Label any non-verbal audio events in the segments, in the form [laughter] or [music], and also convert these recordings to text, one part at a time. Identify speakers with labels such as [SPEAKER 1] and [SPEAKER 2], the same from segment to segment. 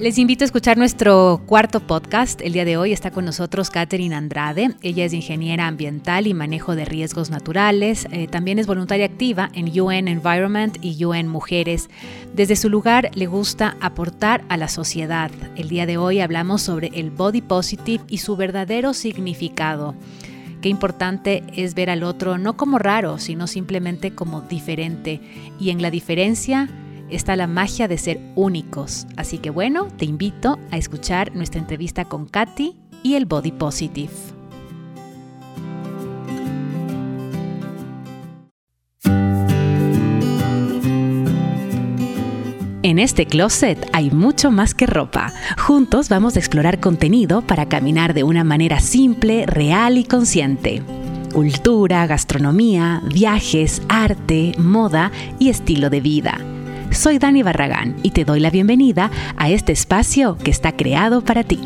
[SPEAKER 1] Les invito a escuchar nuestro cuarto podcast. El día de hoy está con nosotros Catherine Andrade. Ella es ingeniera ambiental y manejo de riesgos naturales. Eh, también es voluntaria activa en UN Environment y UN Mujeres. Desde su lugar le gusta aportar a la sociedad. El día de hoy hablamos sobre el body positive y su verdadero significado. Qué importante es ver al otro no como raro, sino simplemente como diferente. Y en la diferencia está la magia de ser únicos. Así que bueno, te invito a escuchar nuestra entrevista con Katy y el Body Positive. En este closet hay mucho más que ropa. Juntos vamos a explorar contenido para caminar de una manera simple, real y consciente. Cultura, gastronomía, viajes, arte, moda y estilo de vida soy Dani Barragán y te doy la bienvenida a este espacio que está creado para ti.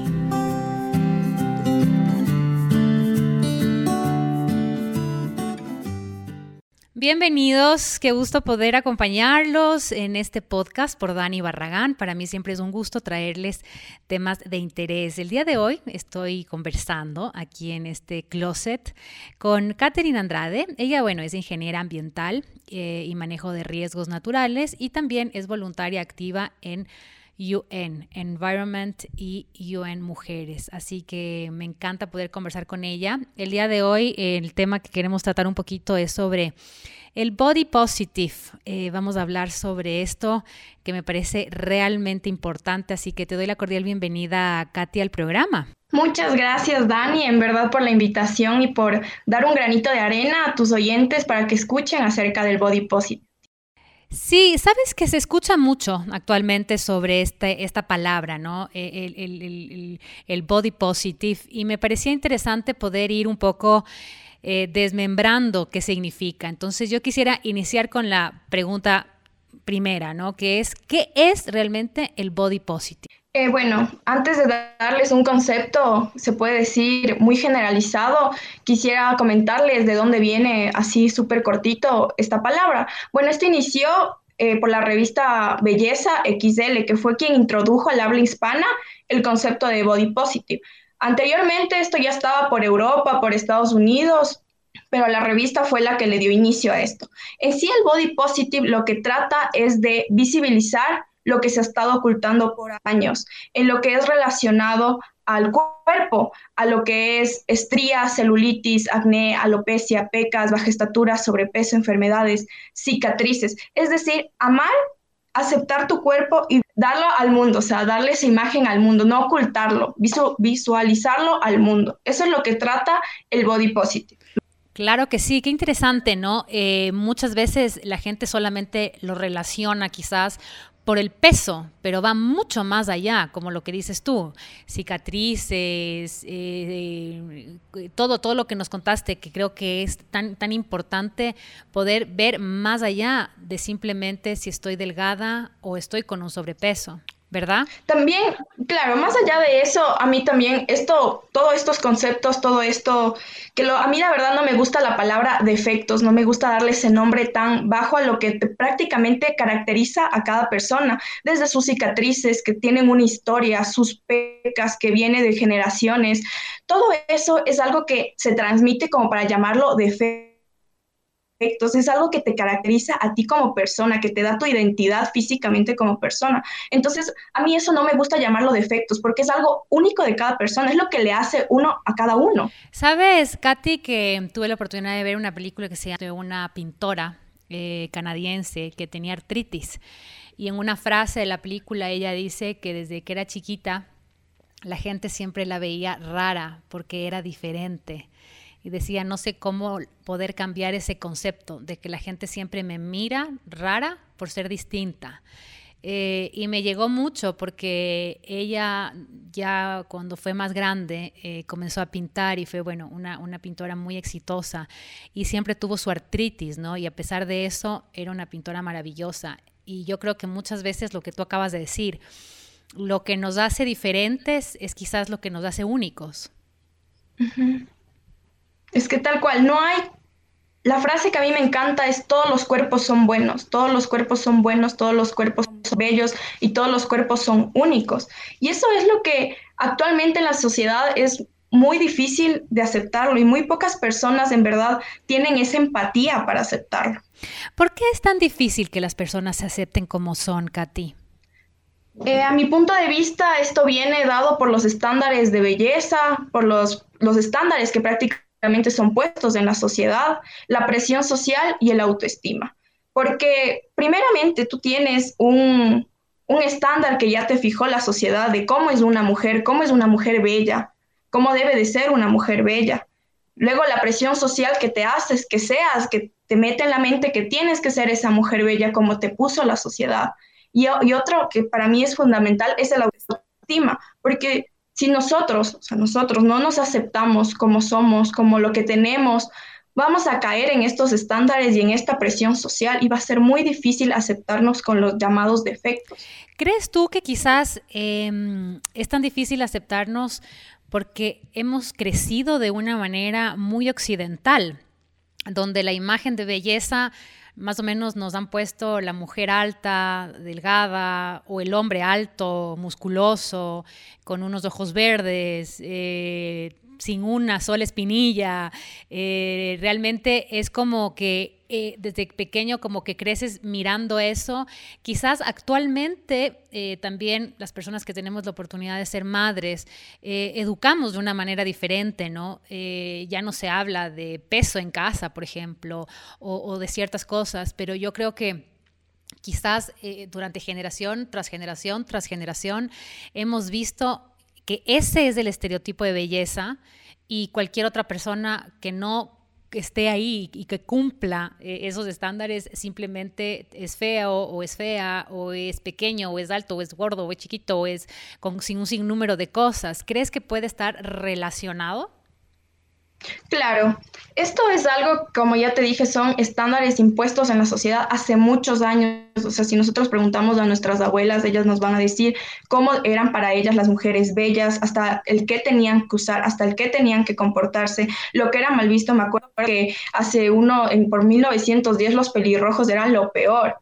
[SPEAKER 1] Bienvenidos, qué gusto poder acompañarlos en este podcast por Dani Barragán. Para mí siempre es un gusto traerles temas de interés. El día de hoy estoy conversando aquí en este closet con Catherine Andrade. Ella, bueno, es ingeniera ambiental eh, y manejo de riesgos naturales y también es voluntaria activa en UN, Environment y UN Mujeres. Así que me encanta poder conversar con ella. El día de hoy el tema que queremos tratar un poquito es sobre el body positive. Eh, vamos a hablar sobre esto que me parece realmente importante. Así que te doy la cordial bienvenida, Katy, al programa.
[SPEAKER 2] Muchas gracias, Dani, en verdad por la invitación y por dar un granito de arena a tus oyentes para que escuchen acerca del body positive.
[SPEAKER 1] Sí, sabes que se escucha mucho actualmente sobre este, esta palabra, ¿no? E, el, el, body positive. Y me parecía interesante poder ir un poco eh, desmembrando qué significa. Entonces yo quisiera iniciar con la pregunta primera, ¿no? Que es, ¿qué es realmente el body positive?
[SPEAKER 2] Eh, bueno, antes de darles un concepto, se puede decir muy generalizado, quisiera comentarles de dónde viene así súper cortito esta palabra. Bueno, esto inició eh, por la revista Belleza XL, que fue quien introdujo al habla hispana el concepto de body positive. Anteriormente esto ya estaba por Europa, por Estados Unidos, pero la revista fue la que le dio inicio a esto. En sí, el body positive lo que trata es de visibilizar lo que se ha estado ocultando por años, en lo que es relacionado al cuerpo, a lo que es estrías, celulitis, acné, alopecia, pecas, baja estatura, sobrepeso, enfermedades, cicatrices. Es decir, amar, aceptar tu cuerpo y darlo al mundo, o sea, darle esa imagen al mundo, no ocultarlo, visualizarlo al mundo. Eso es lo que trata el body positive.
[SPEAKER 1] Claro que sí, qué interesante, ¿no? Eh, muchas veces la gente solamente lo relaciona quizás por el peso, pero va mucho más allá, como lo que dices tú, cicatrices, eh, todo, todo lo que nos contaste, que creo que es tan, tan importante poder ver más allá de simplemente si estoy delgada o estoy con un sobrepeso. ¿Verdad?
[SPEAKER 2] También, claro, más allá de eso, a mí también esto, todos estos conceptos, todo esto, que lo, a mí la verdad no me gusta la palabra defectos, no me gusta darle ese nombre tan bajo a lo que prácticamente caracteriza a cada persona, desde sus cicatrices que tienen una historia, sus pecas que viene de generaciones, todo eso es algo que se transmite como para llamarlo defecto es algo que te caracteriza a ti como persona, que te da tu identidad físicamente como persona. Entonces, a mí eso no me gusta llamarlo defectos, porque es algo único de cada persona, es lo que le hace uno a cada uno.
[SPEAKER 1] Sabes, Katy, que tuve la oportunidad de ver una película que se llama de una pintora eh, canadiense que tenía artritis. Y en una frase de la película ella dice que desde que era chiquita la gente siempre la veía rara porque era diferente y decía, no sé cómo poder cambiar ese concepto de que la gente siempre me mira rara por ser distinta. Eh, y me llegó mucho porque ella ya cuando fue más grande eh, comenzó a pintar y fue, bueno, una, una, pintora muy exitosa y siempre tuvo su artritis, ¿no? Y a pesar de eso era una pintora maravillosa. Y yo creo que muchas veces lo que tú acabas de decir, lo que nos hace diferentes es quizás lo que nos hace únicos.
[SPEAKER 2] Es que tal cual, no hay, la frase que a mí me encanta es todos los cuerpos son buenos, todos los cuerpos son buenos, todos los cuerpos son bellos y todos los cuerpos son únicos. Y eso es lo que actualmente en la sociedad es muy difícil de aceptarlo y muy pocas personas en verdad tienen esa empatía para aceptarlo.
[SPEAKER 1] ¿Por qué es tan difícil que las personas se acepten como son, Katy?
[SPEAKER 2] Eh, a mi punto de vista, esto viene dado por los estándares de belleza, por los, los estándares que prácticamente son puestos en la sociedad, la presión social y el autoestima. Porque primeramente tú tienes un, un estándar que ya te fijó la sociedad de cómo es una mujer, cómo es una mujer bella, cómo debe de ser una mujer bella. Luego la presión social que te haces, que seas, que te mete en la mente que tienes que ser esa mujer bella como te puso la sociedad. Y, y otro que para mí es fundamental es el autoestima, porque si nosotros, o sea, nosotros no nos aceptamos como somos, como lo que tenemos, vamos a caer en estos estándares y en esta presión social y va a ser muy difícil aceptarnos con los llamados defectos.
[SPEAKER 1] ¿Crees tú que quizás em, es tan difícil aceptarnos porque hemos crecido de una manera muy occidental, donde la imagen de belleza más o menos nos han puesto la mujer alta, delgada, o el hombre alto, musculoso, con unos ojos verdes, eh, sin una sola espinilla. Eh, realmente es como que eh, desde pequeño como que creces mirando eso. Quizás actualmente eh, también las personas que tenemos la oportunidad de ser madres eh, educamos de una manera diferente, ¿no? ya no se habla de peso en casa, por ejemplo, o, de ciertas cosas, pero yo creo que quizás durante generación tras generación tras generación hemos visto que ese es el estereotipo de belleza y cualquier otra persona que no esté ahí y que cumpla eh, esos estándares simplemente es feo o es fea o es pequeño o es alto o es gordo o es chiquito o es con sin un sinnúmero de cosas. ¿Crees que puede estar relacionado?
[SPEAKER 2] Claro, esto es algo, como ya te dije, son estándares impuestos en la sociedad hace muchos años. O sea, si nosotros preguntamos a nuestras abuelas, ellas nos van a decir cómo eran para ellas las mujeres bellas, hasta el qué tenían que usar, hasta el qué tenían que comportarse, lo que era mal visto. Me acuerdo que hace uno, en, por 1910, los pelirrojos eran lo peor.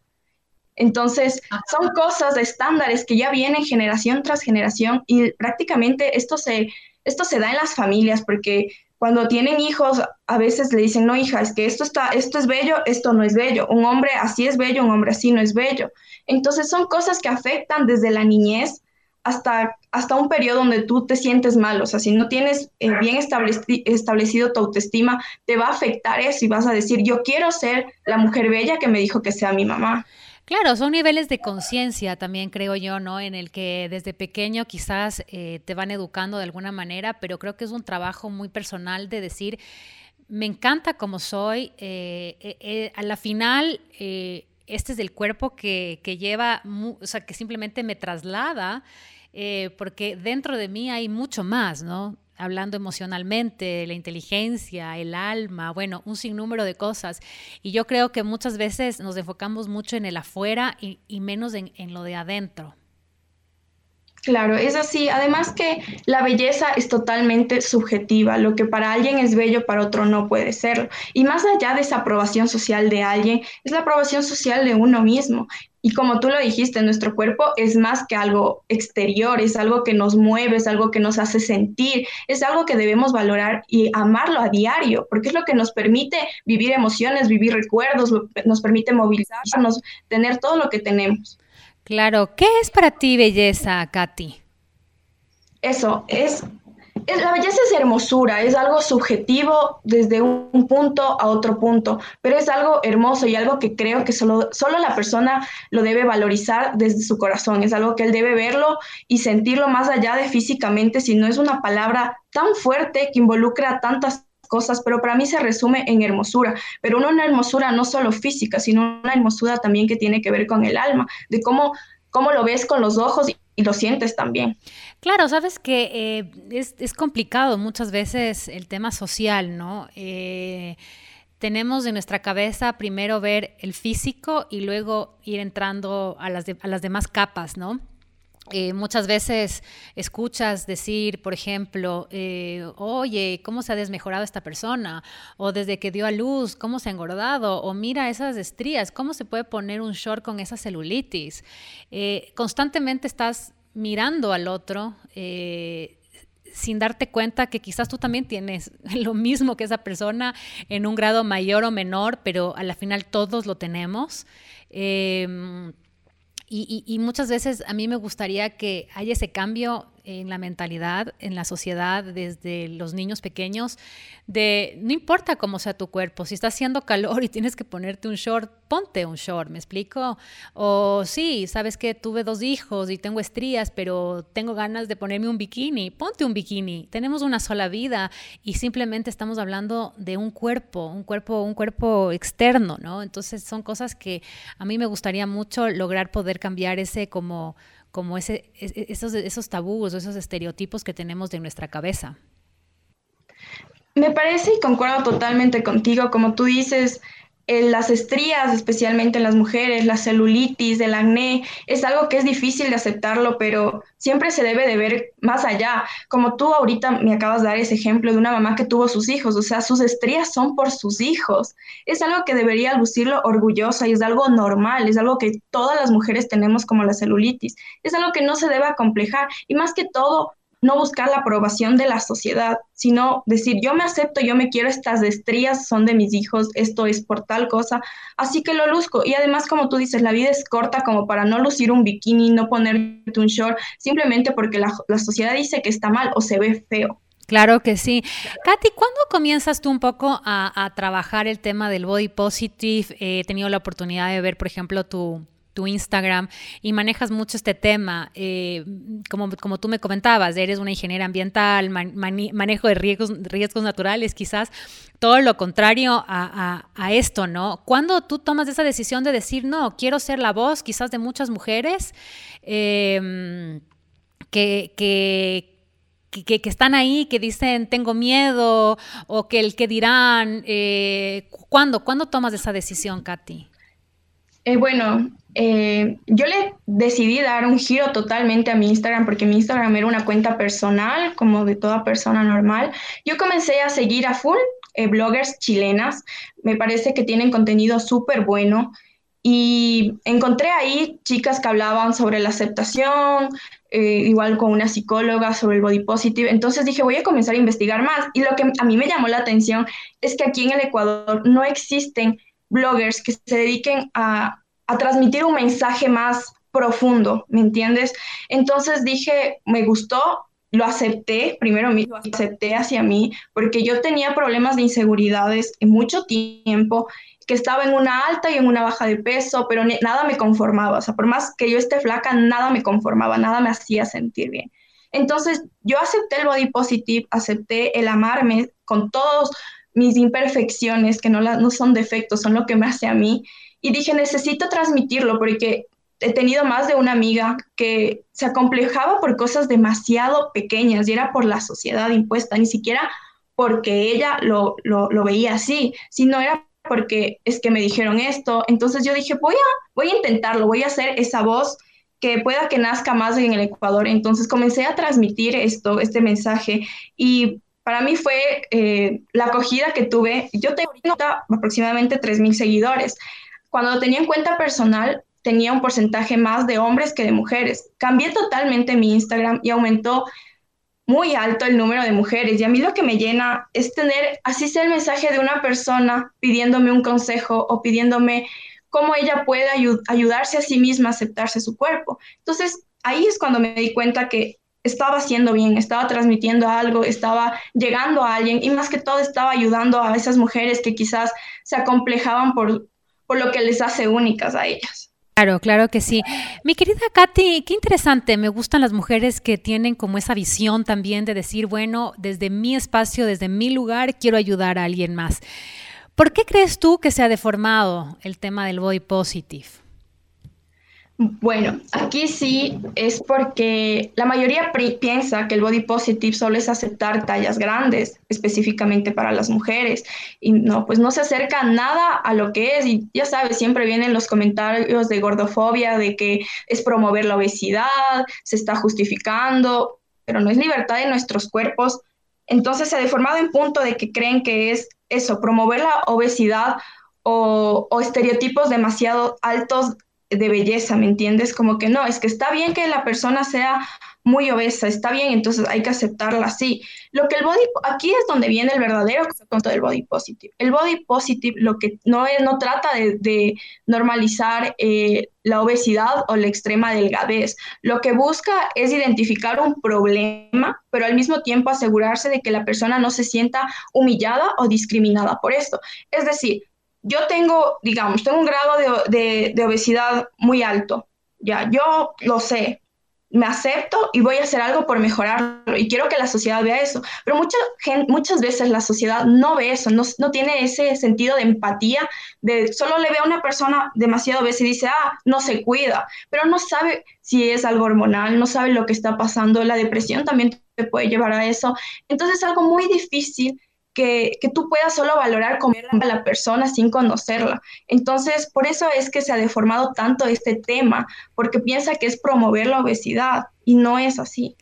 [SPEAKER 2] Entonces, son cosas, estándares que ya vienen generación tras generación y prácticamente esto se, esto se da en las familias porque cuando tienen hijos, a veces le dicen, no, hija, es que esto, está, esto es bello, esto no es bello. Un hombre así es bello, un hombre así no es bello. Entonces son cosas que afectan desde la niñez hasta, hasta un periodo donde tú te sientes mal. O sea, si no tienes eh, bien establecido tu autoestima, te va a afectar eso y vas a decir, yo quiero ser la mujer bella que me dijo que sea mi mamá.
[SPEAKER 1] Claro, son niveles de conciencia también, creo yo, ¿no? En el que desde pequeño quizás eh, te van educando de alguna manera, pero creo que es un trabajo muy personal de decir, me encanta como soy, eh, eh, a la final este es el cuerpo que, que lleva, o sea, que simplemente me traslada, porque dentro de mí hay mucho más, ¿no? Hablando emocionalmente, la inteligencia, el alma, bueno, un sinnúmero de cosas. Y yo creo que muchas veces nos enfocamos mucho en el afuera y, menos en, en lo de adentro.
[SPEAKER 2] Claro, es así. Además que la belleza es totalmente subjetiva. Lo que para alguien es bello, para otro no puede serlo. Y más allá de esa aprobación social de alguien, es la aprobación social de uno mismo. Y como tú lo dijiste, nuestro cuerpo es más que algo exterior, es algo que nos mueve, es algo que nos hace sentir, es algo que debemos valorar y amarlo a diario, porque es lo que nos permite vivir emociones, vivir recuerdos, nos permite movilizarnos, tener todo lo que tenemos.
[SPEAKER 1] Claro, ¿qué es para ti belleza, Katy?
[SPEAKER 2] Eso, es, la belleza es hermosura, es algo subjetivo desde un punto a otro punto, pero es algo hermoso y algo que creo que solo, solo la persona lo debe valorizar desde su corazón, es algo que él debe verlo y sentirlo más allá de físicamente, si no es una palabra tan fuerte que involucra tantas cosas, pero para mí se resume en hermosura, pero una hermosura no solo física, sino una hermosura también que tiene que ver con el alma, de cómo, cómo lo ves con los ojos y, lo sientes también.
[SPEAKER 1] Claro, sabes que eh, es, complicado muchas veces el tema social, ¿no? Eh, tenemos en nuestra cabeza primero ver el físico y luego ir entrando a las, a las demás capas, ¿no? Eh, muchas veces escuchas decir, por ejemplo, eh, oye, ¿cómo se ha desmejorado esta persona? O desde que dio a luz, ¿cómo se ha engordado? O mira esas estrías, ¿cómo se puede poner un short con esa celulitis? Eh, constantemente estás mirando al otro sin darte cuenta que quizás tú también tienes [laughs] lo mismo que esa persona en un grado mayor o menor, pero a la final todos lo tenemos. Em, y, muchas veces a mí me gustaría que haya ese cambio en la mentalidad, en la sociedad, desde los niños pequeños, de no importa cómo sea tu cuerpo, si está haciendo calor y tienes que ponerte un short, ponte un short, ¿me explico? O sí, sabes que tuve dos hijos y tengo estrías, pero tengo ganas de ponerme un bikini, ponte un bikini. Tenemos una sola vida y simplemente estamos hablando de un cuerpo, un cuerpo, un cuerpo externo, ¿no? Entonces son cosas que a mí me gustaría mucho lograr poder cambiar ese como como ese, esos, esos tabús o esos estereotipos que tenemos de nuestra cabeza.
[SPEAKER 2] Me parece y concuerdo totalmente contigo, como tú dices, las estrías, especialmente en las mujeres, la celulitis, el acné, es algo que es difícil de aceptarlo, pero siempre se debe de ver más allá. Como tú ahorita me acabas de dar ese ejemplo de una mamá que tuvo sus hijos, o sea, sus estrías son por sus hijos. Es algo que debería lucirlo orgullosa y es algo normal, es algo que todas las mujeres tenemos como la celulitis. Es algo que no se debe acomplejar y más que todo no buscar la aprobación de la sociedad, sino decir, yo me acepto, yo me quiero, estas estrías son de mis hijos, esto es por tal cosa, así que lo luzco. Y además, como tú dices, la vida es corta como para no lucir un bikini, no ponerte un short, simplemente porque la, sociedad dice que está mal o se ve feo.
[SPEAKER 1] Claro que sí. Katy, ¿cuándo comienzas tú un poco a, trabajar el tema del body positive? he tenido la oportunidad de ver, por ejemplo, tu, tu Instagram y manejas mucho este tema, eh, como, como tú me comentabas, eres una ingeniera ambiental, manejo de riesgos, riesgos naturales, quizás todo lo contrario a, esto, ¿no? Cuando tú tomas esa decisión de decir, no, quiero ser la voz quizás de muchas mujeres em, que, que que, están ahí, que dicen tengo miedo o que el que dirán, eh, ¿cuándo, ¿cuándo tomas esa decisión, Katy?
[SPEAKER 2] Eh, bueno, eh, yo le decidí dar un giro totalmente a mi Instagram porque mi Instagram era una cuenta personal, como de toda persona normal. Yo comencé a seguir a full eh, bloggers chilenas, me parece que tienen contenido súper bueno y encontré ahí chicas que hablaban sobre la aceptación, igual con una psicóloga sobre el body positive. Entonces dije, voy a comenzar a investigar más. Y lo que a mí me llamó la atención es que aquí en el Ecuador no existen bloggers que se dediquen a, transmitir un mensaje más profundo, ¿me entiendes? Entonces dije, me gustó, lo acepté, primero lo acepté hacia mí, porque yo tenía problemas de inseguridades en mucho tiempo, que estaba en una alta y en una baja de peso, pero nada me conformaba, o sea, por más que yo esté flaca, nada me conformaba, nada me hacía sentir bien. Entonces, yo acepté el body positive, acepté el amarme con todos mis imperfecciones, que no, no son defectos, son lo que me hace a mí. Y dije, necesito transmitirlo porque he tenido más de una amiga que se acomplejaba por cosas demasiado pequeñas y era por la sociedad impuesta, ni siquiera porque ella lo, lo, lo veía así, sino era porque es que me dijeron esto. Entonces yo dije, voy a, voy a intentarlo, voy a hacer esa voz que pueda que nazca más en el Ecuador. Entonces comencé a transmitir esto, este mensaje y para mí fue eh, la acogida que tuve. Yo tengo aproximadamente 3.000 seguidores. Cuando lo tenía en cuenta personal, tenía un porcentaje más de hombres que de mujeres. Cambié totalmente mi Instagram y aumentó muy alto el número de mujeres. Y a mí lo que me llena es tener, así sea el mensaje de una persona pidiéndome un consejo o pidiéndome cómo ella puede ayudarse a sí misma a aceptarse su cuerpo. Entonces, ahí es cuando me di cuenta que estaba haciendo bien, estaba transmitiendo algo, estaba llegando a alguien y más que todo estaba ayudando a esas mujeres que quizás se acomplejaban por, por lo que les hace únicas a ellas.
[SPEAKER 1] Claro, claro que sí. Mi querida Katy, qué interesante. Me gustan las mujeres que tienen como esa visión también de decir, bueno, desde mi espacio, desde mi lugar, quiero ayudar a alguien más. ¿Por qué crees tú que se ha deformado el tema del body positive?
[SPEAKER 2] Bueno, aquí sí es porque la mayoría piensa que el body positive solo es aceptar tallas grandes, específicamente para las mujeres, y no, pues no se acerca nada a lo que es, y ya sabes, siempre vienen los comentarios de gordofobia, de que es promover la obesidad, se está justificando, pero no es libertad de nuestros cuerpos. Entonces se ha deformado en punto de que creen que es eso, promover la obesidad o, o estereotipos demasiado altos de belleza, ¿me entiendes? Como que no, es que está bien que la persona sea muy obesa, está bien, entonces hay que aceptarla así. Lo que el body, aquí es donde viene el verdadero concepto del body positive. El body positive lo que no, es, no trata de, normalizar eh, la obesidad o la extrema delgadez. Lo que busca es identificar un problema, pero al mismo tiempo asegurarse de que la persona no se sienta humillada o discriminada por esto. Es decir, yo tengo, digamos, tengo un grado de, obesidad muy alto, ya, yo lo sé, me acepto y voy a hacer algo por mejorarlo y quiero que la sociedad vea eso. Pero mucha muchas veces la sociedad no ve eso, no, tiene ese sentido de empatía, de solo le ve a una persona demasiado obesa y dice, ah, no se cuida, pero no sabe si es algo hormonal, no sabe lo que está pasando, la depresión también te puede llevar a eso. Entonces es algo muy difícil que, tú puedas solo valorar como a la persona sin conocerla. Entonces, por eso es que se ha deformado tanto este tema, porque piensa que es promover la obesidad y no es así.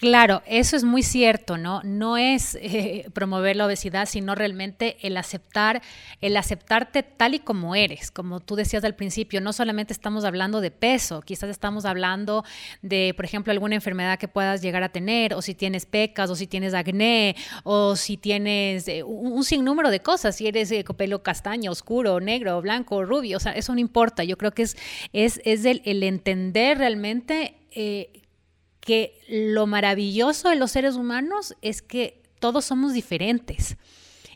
[SPEAKER 1] Claro, eso es muy cierto, ¿no? No es eh, promover la obesidad, sino realmente el aceptar, el aceptarte tal y como eres, como tú decías al principio, no solamente estamos hablando de peso, quizás estamos hablando de, por ejemplo, alguna enfermedad que puedas llegar a tener, o si tienes pecas, o si tienes acné, o si tienes eh, un, sinnúmero de cosas, si eres eh, pelo castaño, oscuro, negro, blanco, rubio, o sea, eso no importa, yo creo que es, es, es el, el entender realmente que lo maravilloso de los seres humanos es que todos somos diferentes.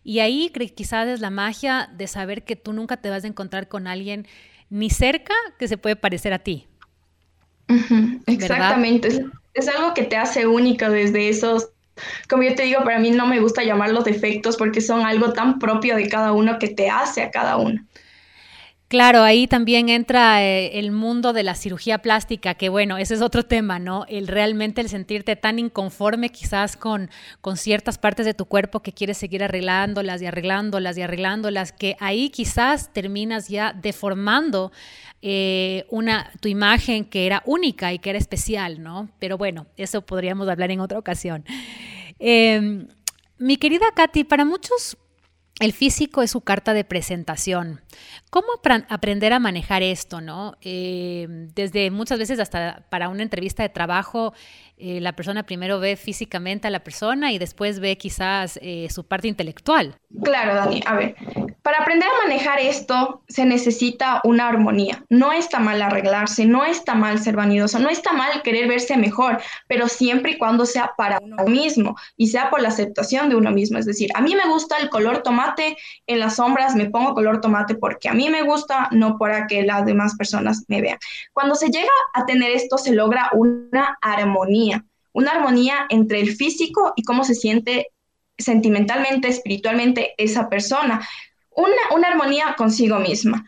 [SPEAKER 1] Y ahí quizás es la magia de saber que tú nunca te vas a encontrar con alguien ni cerca que se puede parecer a ti.
[SPEAKER 2] exactamente. Es, algo que te hace única desde esos, como yo te digo, para mí no me gusta llamarlos defectos porque son algo tan propio de cada uno que te hace a cada uno.
[SPEAKER 1] Claro, ahí también entra eh, el mundo de la cirugía plástica, que bueno, ese es otro tema, ¿no? El realmente el sentirte tan inconforme quizás con, con ciertas partes de tu cuerpo que quieres seguir arreglándolas y arreglándolas y arreglándolas, que ahí quizás terminas ya deformando eh, una, tu imagen que era única y que era especial, ¿no? Pero bueno, eso podríamos hablar en otra ocasión. Em, mi querida Katy, para muchos el físico es su carta de presentación. ¿Cómo aprender a manejar esto? ¿no? Eh, desde muchas veces hasta para una entrevista de trabajo, eh, la persona primero ve físicamente a la persona y después ve quizás eh, su parte intelectual.
[SPEAKER 2] Claro, Dani. A ver, para aprender a manejar esto se necesita una armonía. No está mal arreglarse, no está mal ser vanidoso, no está mal querer verse mejor, pero siempre y cuando sea para uno mismo y sea por la aceptación de uno mismo. Es decir, a mí me gusta el color tomate, en las sombras me pongo color tomate porque a mí me gusta, no para que las demás personas me vean. Cuando se llega a tener esto, se logra una armonía, una armonía entre el físico y cómo se siente sentimentalmente, espiritualmente esa persona. Una, una armonía consigo misma.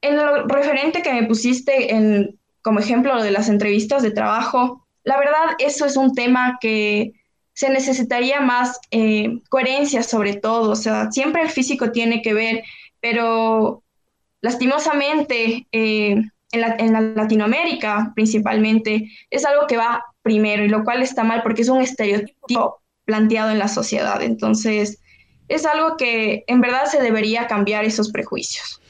[SPEAKER 2] En lo referente que me pusiste en, como ejemplo de las entrevistas de trabajo, la verdad eso es un tema que se necesitaría más eh, coherencia sobre todo, o sea, siempre el físico tiene que ver, pero lastimosamente eh, en, la, en Latinoamérica principalmente es algo que va primero y lo cual está mal porque es un estereotipo planteado en la sociedad. Entonces, es algo que en verdad se debería cambiar esos prejuicios.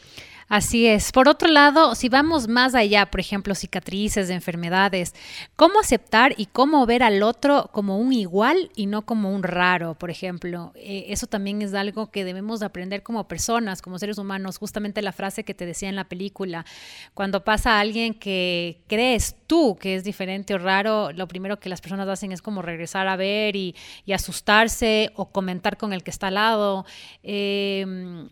[SPEAKER 1] Así es. Por otro lado, si vamos más allá, por ejemplo, cicatrices de enfermedades, ¿cómo aceptar y cómo ver al otro como un igual y no como un raro, por ejemplo? Eh, eso también es algo que debemos aprender como personas, como seres humanos. Justamente la frase que te decía en la película, cuando pasa alguien que crees tú que es diferente o raro, lo primero que las personas hacen es como regresar a ver y, asustarse o comentar con el que está al lado. Eh,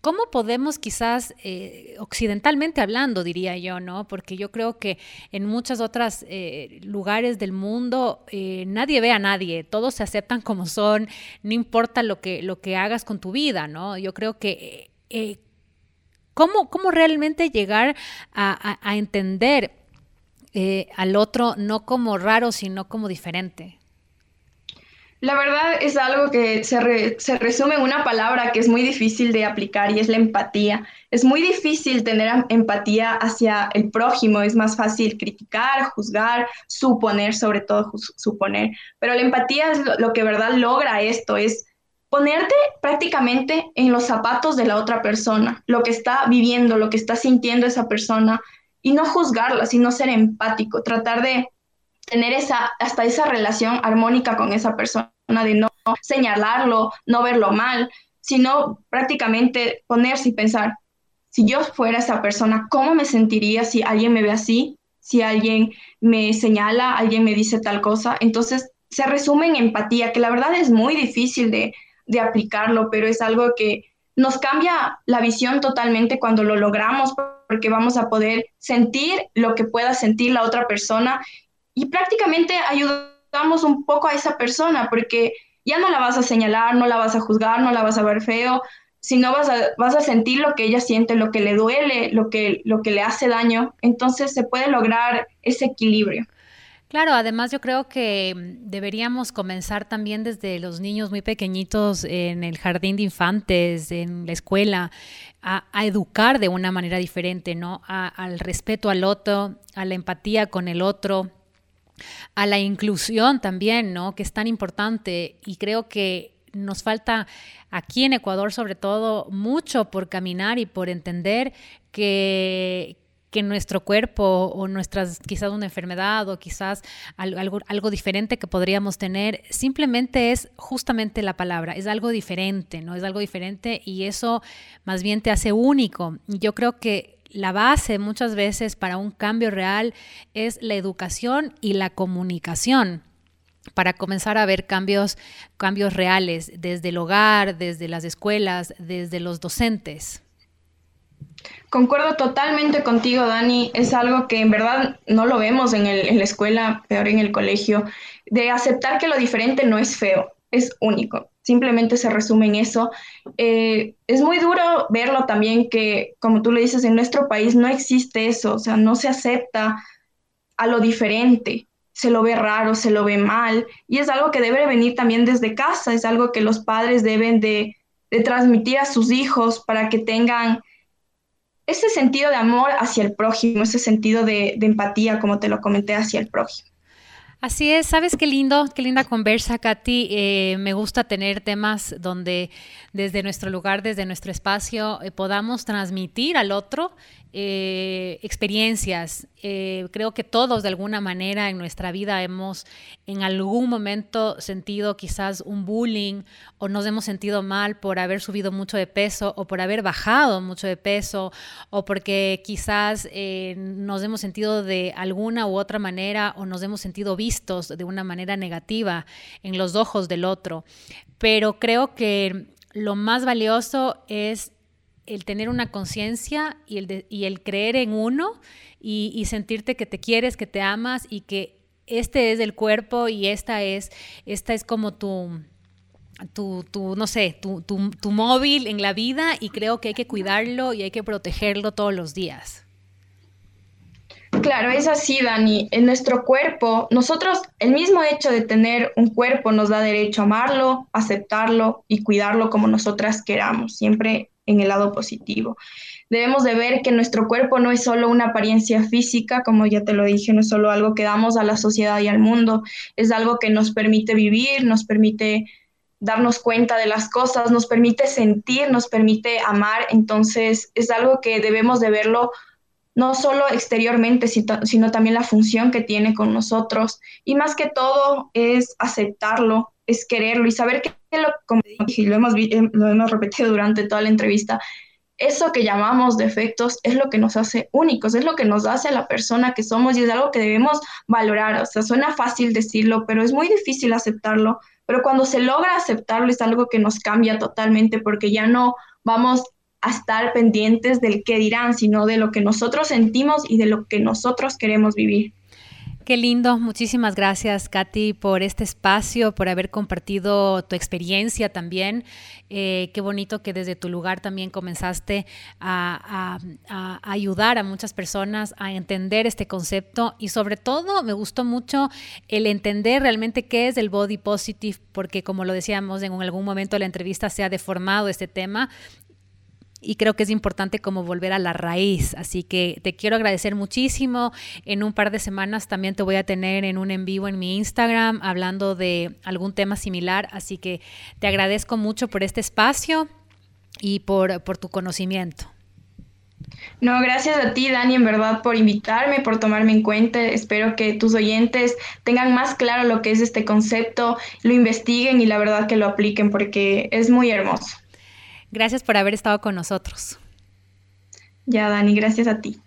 [SPEAKER 1] ¿Cómo podemos quizás, eh, occidentalmente hablando, diría yo, ¿no? Porque yo creo que en muchos otros eh, lugares del mundo eh, nadie ve a nadie, todos se aceptan como son, no importa lo que, lo que hagas con tu vida, ¿no? Yo creo que... ¿cómo, ¿Cómo realmente llegar a, entender eh, al otro no como raro, sino como diferente?
[SPEAKER 2] La verdad es algo que se, se, resume en una palabra que es muy difícil de aplicar y es la empatía. Es muy difícil tener empatía hacia el prójimo, es más fácil criticar, juzgar, suponer, sobre todo suponer. Pero la empatía es lo, lo que verdad logra esto, es ponerte prácticamente en los zapatos de la otra persona, lo que está viviendo, lo que está sintiendo esa persona y no juzgarla, sino ser empático, tratar de tener esa, hasta esa relación armónica con esa persona, de no señalarlo, no verlo mal, sino prácticamente ponerse y pensar, si yo fuera esa persona, ¿cómo me sentiría si alguien me ve así? Si alguien me señala, alguien me dice tal cosa. Entonces, se resume en empatía, que la verdad es muy difícil de, de aplicarlo, pero es algo que nos cambia la visión totalmente cuando lo logramos, porque vamos a poder sentir lo que pueda sentir la otra persona y prácticamente ayudamos un poco a esa persona, porque ya no la vas a señalar, no la vas a juzgar, no la vas a ver feo, sino vas a, vas a sentir lo que ella siente, lo que le duele, lo que, lo que le hace daño. Entonces se puede lograr ese equilibrio.
[SPEAKER 1] Claro, además yo creo que mm, deberíamos comenzar también desde los niños muy pequeñitos en el jardín de infantes, en la escuela, a, educar de una manera diferente, ¿no? al respeto al otro, a la empatía con el otro, a la inclusión también, ¿no? Que es tan importante y creo que nos falta aquí en Ecuador sobre todo mucho por caminar y por entender que, que nuestro cuerpo o nuestras quizás una enfermedad o quizás algo, algo diferente que podríamos tener simplemente es justamente la palabra, es algo diferente, ¿no? Es algo diferente y eso más bien te hace único. Yo creo que la base muchas veces para un cambio real es la educación y la comunicación para comenzar a ver cambios, cambios reales desde el hogar, desde las escuelas, desde los docentes.
[SPEAKER 2] Concuerdo totalmente contigo, Dani. Es algo que en verdad no lo vemos en, en la escuela, peor en el colegio, de aceptar que lo diferente no es feo, es único simplemente se resume en eso. Eh, es muy duro verlo también que, como tú le dices, en nuestro país no existe eso, o sea, no se acepta a lo diferente, se lo ve raro, se lo ve mal, y es algo que debe venir también desde casa, es algo que los padres deben de, transmitir a sus hijos para que tengan ese sentido de amor hacia el prójimo, ese sentido de, de empatía, como te lo comenté, hacia el prójimo.
[SPEAKER 1] Así es, sabes qué lindo, qué linda conversa, Katy. Eh, me gusta tener temas donde desde nuestro lugar, desde nuestro espacio, eh, podamos transmitir al otro eh, experiencias. Eh, creo que todos de alguna manera en nuestra vida hemos en algún momento sentido quizás un bullying o nos hemos sentido mal por haber subido mucho de peso o por haber bajado mucho de peso o porque quizás eh, nos hemos sentido de alguna u otra manera o nos hemos sentido vistos de una manera negativa en los ojos del otro. Pero creo que lo más valioso es el tener una conciencia y el, y el creer en uno y, sentirte que te quieres, que te amas y que este es el cuerpo y esta es, esta es como tu, tu, tu no sé, tu, tu, tu móvil en la vida y creo que hay que cuidarlo y hay que protegerlo todos los días.
[SPEAKER 2] Claro, es así, Dani. En nuestro cuerpo, nosotros, el mismo hecho de tener un cuerpo nos da derecho a amarlo, aceptarlo y cuidarlo como nosotras queramos. Siempre en el lado positivo. Debemos de ver que nuestro cuerpo no es solo una apariencia física, como ya te lo dije, no es solo algo que damos a la sociedad y al mundo, es algo que nos permite vivir, nos permite darnos cuenta de las cosas, nos permite sentir, nos permite amar, entonces es algo que debemos de verlo no solo exteriormente, sino también la función que tiene con nosotros. Y más que todo es aceptarlo, es quererlo y saber que, lo, como dije, lo hemos, eh, lo hemos repetido durante toda la entrevista, eso que llamamos defectos es lo que nos hace únicos, es lo que nos hace a la persona que somos y es algo que debemos valorar. O sea, suena fácil decirlo, pero es muy difícil aceptarlo. Pero cuando se logra aceptarlo es algo que nos cambia totalmente porque ya no vamos a estar pendientes del qué dirán, sino de lo que nosotros sentimos y de lo que nosotros queremos vivir.
[SPEAKER 1] Qué lindo. Muchísimas gracias, Katy, por este espacio, por haber compartido tu experiencia también. Eh, qué bonito que desde tu lugar también comenzaste a, ayudar a muchas personas a entender este concepto y sobre todo me gustó mucho el entender realmente qué es el body positive, porque como lo decíamos en algún momento de la entrevista se ha deformado este tema y creo que es importante como volver a la raíz. Así que te quiero agradecer muchísimo. En un par de semanas también te voy a tener en un en vivo en mi Instagram hablando de algún tema similar. Así que te agradezco mucho por este espacio y por, tu conocimiento.
[SPEAKER 2] No, gracias a ti, Dani, en verdad, por invitarme, por tomarme en cuenta. Espero que tus oyentes tengan más claro lo que es este concepto, lo investiguen y la verdad que lo apliquen porque es muy hermoso.
[SPEAKER 1] Gracias por haber estado con nosotros.
[SPEAKER 2] Ya, Dani, gracias a ti.